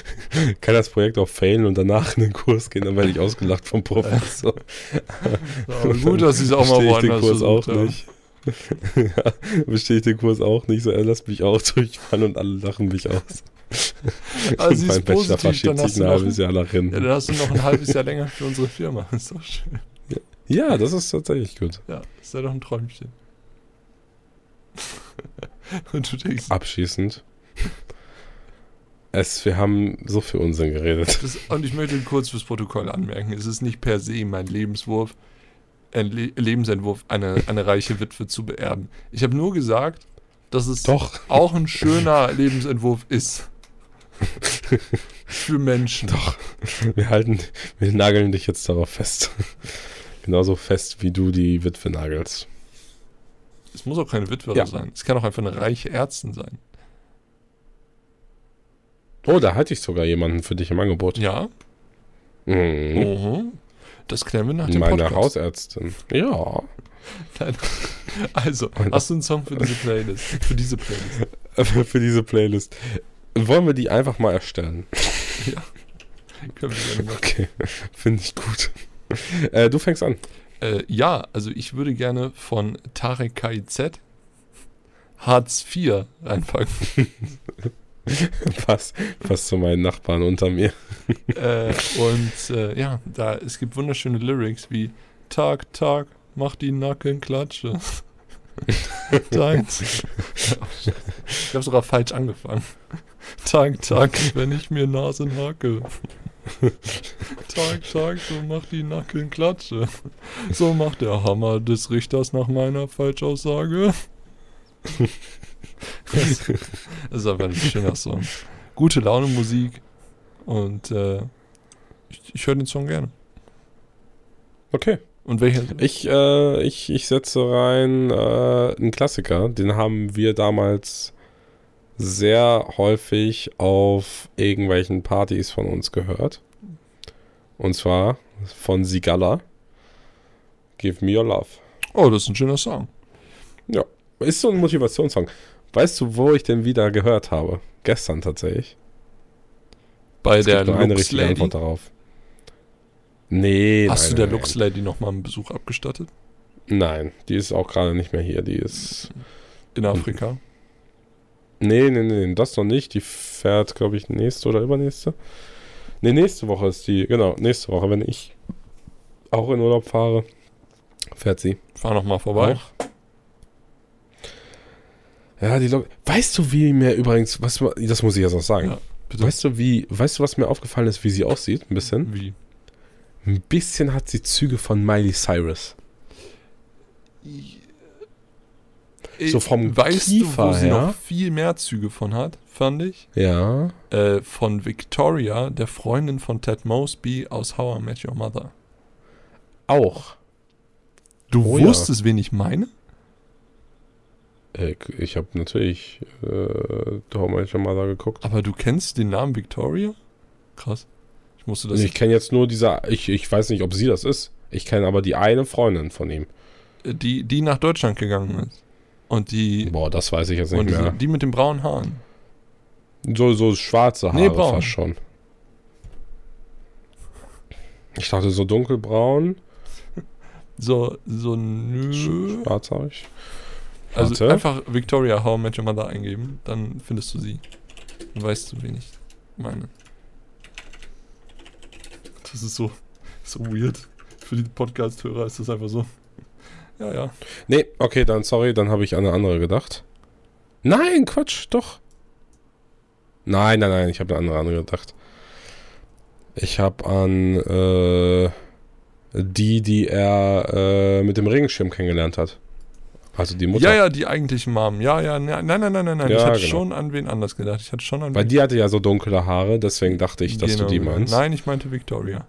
kann das Projekt auch failen und danach in den Kurs gehen, dann werde ich ausgelacht vom Professor. Aber gut, dass sie es auch mal ich den woanders Kurs auch haben. nicht. Ja, verstehe ich den Kurs auch nicht. So, er lässt mich auch durchfallen und alle lachen mich aus. Sie mein Bachelor positiv, verschiebt dann hast sich ein halbes Jahr nach ja, hinten. dann hast du noch ein halbes Jahr länger für unsere Firma. Ist doch schön. Ja, das ist tatsächlich gut. Ja, ist ja doch ein Träumchen. Und du denkst, Abschließend. Es, wir haben so viel Unsinn geredet. das, und ich möchte kurz fürs Protokoll anmerken, es ist nicht per se mein Lebenswurf. Ein Le Lebensentwurf, eine, eine reiche Witwe zu beerben. Ich habe nur gesagt, dass es Doch. auch ein schöner Lebensentwurf ist. Für Menschen. Doch. Wir halten, wir nageln dich jetzt darauf fest. Genauso fest, wie du die Witwe nagelst. Es muss auch keine Witwe Ja. sein. Es kann auch einfach eine reiche Ärztin sein. Oh, da hatte ich sogar jemanden für dich im Angebot. Ja. Mhm. Mhm. Das klären wir nach dem Meine Podcast. Hausärztin. Ja. Nein. Also, hast du einen Song für diese Playlist? Für diese Playlist. für diese Playlist. Wollen wir die einfach mal erstellen? Können wir gerne machen. Okay. Finde ich gut. Äh, du fängst an. Äh, ja, also ich würde gerne von Tarek KIZ Hartz IV reinpacken. Pass, pass zu meinen Nachbarn unter mir. äh, und äh, ja, da es gibt wunderschöne Lyrics wie Tag, Tag, mach die Nacken klatsche. Deins. ich habe sogar falsch angefangen. Tag, Tag, wenn ich mir Nasen hacke. Tag, Tag, so macht die Nacken klatsche. So macht der Hammer des Richters nach meiner Falschaussage. Das, ist einfach ein schöner Song. Gute Laune Musik und äh, ich, ich höre den Song gerne. Okay. Und welcher? Ich, äh, ich, ich setze rein äh, einen Klassiker. Den haben wir damals sehr häufig auf irgendwelchen Partys von uns gehört. Und zwar von Sigala. Give me your love. Oh, das ist ein schöner Song. Ist so ein Motivationssong. Weißt du, wo ich den wieder gehört habe? Gestern tatsächlich. Bei Es der gibt nur eine richtige Lady. Antwort darauf. Nee, Hast nein, du der nein, Lux Lady nochmal einen Besuch abgestattet? Nein, die ist auch gerade nicht mehr hier. Die ist. In Afrika? Nee, nee, nee, das noch nicht. Die fährt, glaube ich, nächste oder übernächste. Nee, nächste Woche ist die. Genau, nächste Woche, wenn ich auch in Urlaub fahre, fährt sie. Fahr nochmal vorbei. Auch. Ja, die Lok Weißt du, wie mir übrigens, was das muss ich jetzt noch sagen. Ja. Weißt du, wie, weißt du, was mir aufgefallen ist, wie sie aussieht? Ein bisschen. Wie? Ein bisschen hat sie Züge von Miley Cyrus. So vom weißt Kiefer du, wo sie her? noch viel mehr Züge von hat, fand ich? Ja. Äh, von Victoria, der Freundin von Ted Mosby aus How I Met Your Mother. Auch. Du Oh ja. wusstest, wen ich meine? Äh, Ich habe natürlich äh, Your Mother geguckt. Aber du kennst den Namen Victoria? Krass. Ich musste das. ich kenne jetzt nur diese, ich, ich weiß nicht, ob sie das ist. Ich kenne aber die eine Freundin von ihm. die, die nach Deutschland gegangen ist. Und die. Boah, das weiß ich jetzt nicht und mehr. die, die mit den braunen Haaren. So, so schwarze Haare Nee, braun. fast schon. Ich dachte so dunkelbraun, So, so nö. schwarzhaarig. Also Warte. einfach Victoria How Your Mother eingeben, dann findest du sie. Dann weißt du, wen ich meine. Das ist so, so weird. Für die Podcast-Hörer ist das einfach so. Ja, ja. Nee, okay, dann sorry, dann habe ich an eine andere gedacht. Nein, Quatsch, doch. Nein, nein, nein, ich habe eine andere, andere gedacht. Ich habe an äh, die, die er äh, mit dem Regenschirm kennengelernt hat. Also die Mutter. Ja, ja, die eigentlichen Mom. Ja, ja, ne- nein, nein, nein, nein, nein. Ja, ich hatte genau. schon an wen anders gedacht. Ich hatte schon an Weil die hatte ja so dunkle Haare, deswegen dachte ich, dass Genau, du die meinst. Nein, ich meinte Victoria.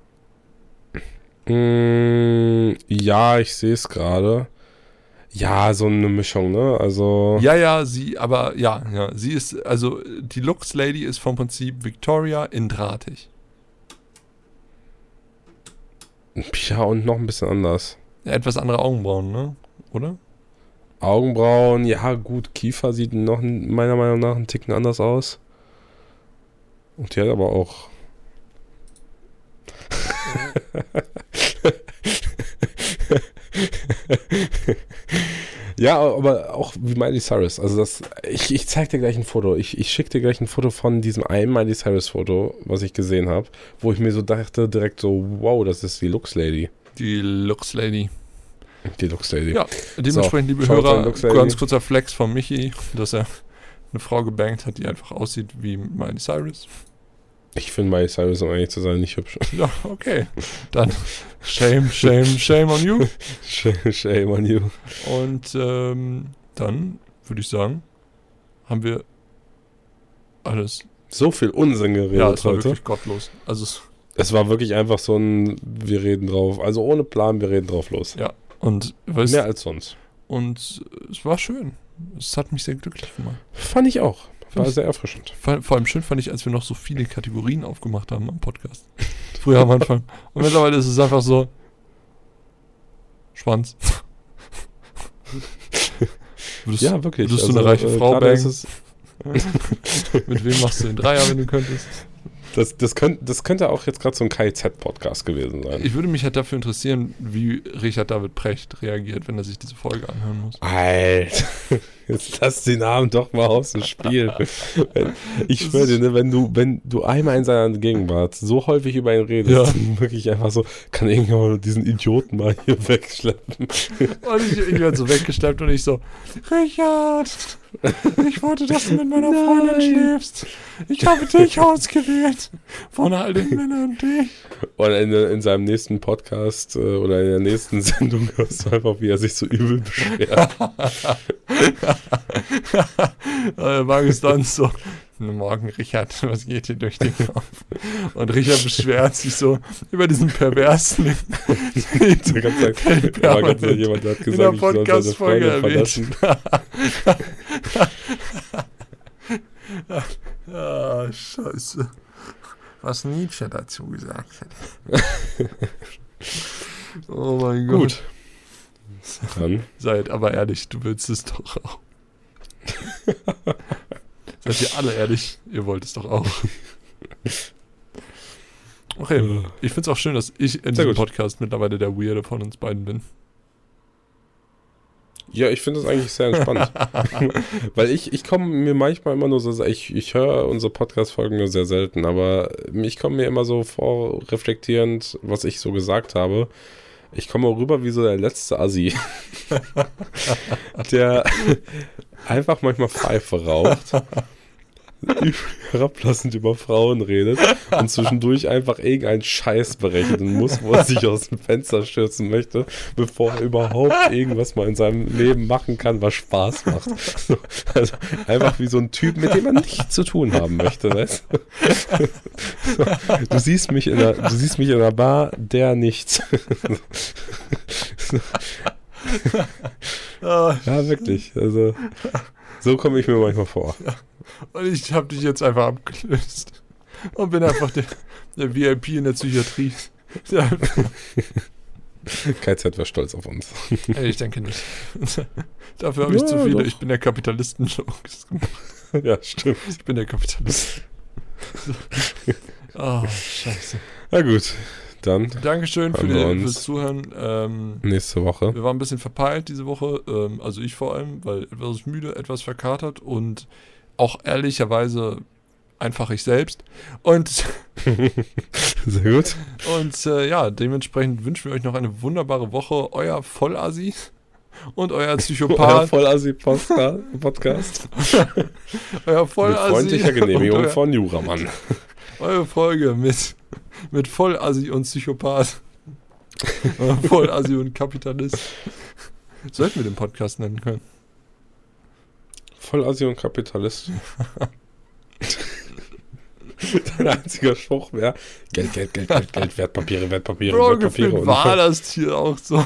Mm, ja, ich sehe es gerade. Ja, so eine Mischung, ne? Also. Ja, ja, sie, aber ja, ja, sie ist, also die Lux Lady ist vom Prinzip Victoria in drahtig. Ja, und noch ein bisschen anders. Ja, etwas andere Augenbrauen, ne? Oder? Augenbrauen, ja, gut. Kiefer sieht noch ein- meiner Meinung nach einen Ticken anders aus. Und die hat aber auch. ja, aber auch wie Miley Cyrus. Also das, ich, ich zeig dir gleich ein Foto. Ich, ich schicke dir gleich ein Foto von diesem einen Miley Cyrus Foto, was ich gesehen habe, wo ich mir so dachte direkt so, wow, das ist die Lux Lady. Die Lux Lady. Die Lux Lady. Ja, dementsprechend, liebe schaut Hörer, ganz kurzer Flex von Michi, dass er eine Frau gebankt hat, die einfach aussieht wie Miley Cyrus. Ich finde Miley Cyrus, um ehrlich zu sein, nicht hübsch. Ja, okay. Dann shame, shame, shame on you. Shame, shame on you. Und ähm, dann würde ich sagen, haben wir alles. So viel Unsinn geredet Ja, es war heute. wirklich gottlos. Also es, Es war wirklich einfach so ein, wir reden drauf. Also ohne Plan, wir reden drauf los. ja. Und weißt, Mehr als sonst. und es war schön. Es hat mich sehr glücklich gemacht. Fand ich auch. War Fand ich- sehr erfrischend. Vor, vor allem schön fand ich, als wir noch so viele Kategorien aufgemacht haben am Podcast. Früher am Anfang. Und mittlerweile ist es einfach so. Schwanz. Würdest, Ja, wirklich. würdest du eine reiche Frau gerade bangen? Mit wem machst du den Dreier, wenn du könntest? Das, das, könnt, das könnte auch jetzt gerade so ein KIZ-Podcast gewesen sein. Ich würde mich halt dafür interessieren, wie Richard David Precht reagiert, wenn er sich diese Folge anhören muss. Alter, jetzt lass den Namen doch mal aus dem Spiel. Ich schwöre dir, ne, wenn du, wenn du einmal in seiner Gegenwart so häufig über ihn redest, Ja. wirklich einfach so, kann irgendjemand diesen Idioten mal hier wegschleppen. Und ich, ich werde so weggeschleppt und ich so, Richard, ich wollte, dass du mit meiner Freundin schläfst. Ich habe dich ausgewählt. Von all den Männern dich. Und in, in seinem nächsten Podcast äh, oder in der nächsten Sendung hörst du einfach, wie er sich so übel beschwert. äh, mag es dann so. Morgen, Richard, was geht dir durch den Kopf? Und Richard beschwert sich so über diesen perversen Da gab's halt- da war ganz so jemand, der hat in der gesagt, soll seine Podcast-Folge erwähnt. ah, scheiße. Was Nietzsche dazu gesagt hat. oh mein Gott. Gut. Dann Seid aber ehrlich, du willst es doch auch. Seid ihr alle ehrlich, ihr wollt es doch auch. Okay, ich finde es auch schön, dass ich in Sehr diesem gut. Podcast mittlerweile der Weirde von uns beiden bin. Ja, ich finde das eigentlich sehr entspannt. Weil ich, ich komme mir manchmal immer nur so, ich, ich höre unsere Podcast-Folgen nur sehr selten, aber ich komme mir immer so vor, reflektierend, was ich so gesagt habe. Ich komme rüber wie so der letzte Assi, der einfach manchmal Pfeife raucht, herablassend über Frauen redet und zwischendurch einfach irgendeinen Scheiß berechnen muss, wo er sich aus dem Fenster stürzen möchte, bevor er überhaupt irgendwas mal in seinem Leben machen kann, was Spaß macht. So, also einfach wie so ein Typ, mit dem man nichts zu tun haben möchte, weißt du? Siehst mich in der, du siehst mich in der Bar, der nichts. Ja, wirklich. Also so komme ich mir manchmal vor. und ich habe dich jetzt einfach abgelöst. Und bin einfach der, der VIP in der Psychiatrie. Ja, KZ wäre stolz auf uns. ey, ich denke nicht. Dafür habe ich Ja, zu viele. doch. Ich bin der Kapitalisten-Jokes. ja, stimmt. Ich bin der Kapitalist. Ah, scheiße. Na gut, dann Dankeschön für die, fürs Zuhören. Ähm, nächste Woche. wir waren ein bisschen verpeilt diese Woche. Ähm, also ich vor allem, weil etwas müde, etwas verkatert und auch ehrlicherweise einfach ich selbst. Und, Sehr gut. und äh, ja, dementsprechend wünschen wir euch noch eine wunderbare Woche. Euer Vollassi und euer Euer Psychopath. Vollasi-Podcast. euer Mit Vollassi. freundlicher Genehmigung euer, von Juramann. Eure Folge mit, mit Vollassi und Psychopath. Vollassi und Kapitalist. Sollten wir den Podcast nennen können. Vollasi und Kapitalist. Dein einziger Spruch wäre Geld, Geld, Geld, Geld, Geld, Wertpapiere, Wertpapiere, Bro, Wertpapiere. Und, war das hier auch so.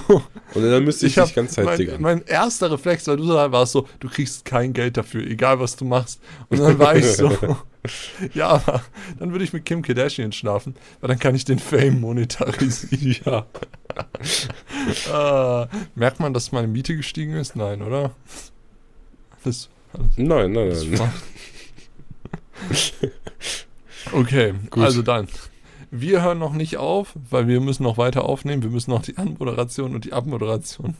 und dann müsste ich, hab- dich ganz Zeit mein, mein erster Reflex, weil du so warst so, du kriegst kein Geld dafür, egal was du machst. Und dann war ich so, ja, aber dann würde ich mit Kim Kardashian schlafen, weil dann kann ich den Fame monetarisieren. Ah, merkt man, dass meine Miete gestiegen ist? Nein, oder? Das, Nein, nein, das nein. okay, Gut. also dann. Wir hören noch nicht auf, weil wir müssen noch weiter aufnehmen. Wir müssen noch die Anmoderation und die Abmoderation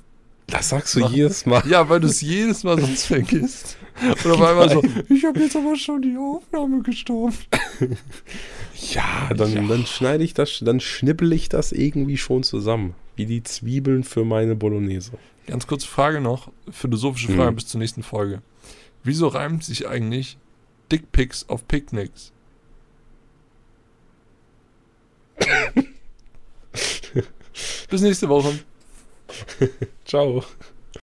das sagst du jedes Mal. Ja, weil du es jedes Mal sonst vergisst. Oder weil man so, ich habe jetzt aber schon die Aufnahme gestoppt. ja, dann, ja. dann schneide ich das, dann schnippel ich das irgendwie schon zusammen. Wie die Zwiebeln für meine Bolognese. Ganz kurze Frage noch, philosophische mhm. Frage hm. bis zur nächsten Folge. Wieso reimt sich eigentlich Dickpics auf Picknicks? bis nächste Woche. Ciao.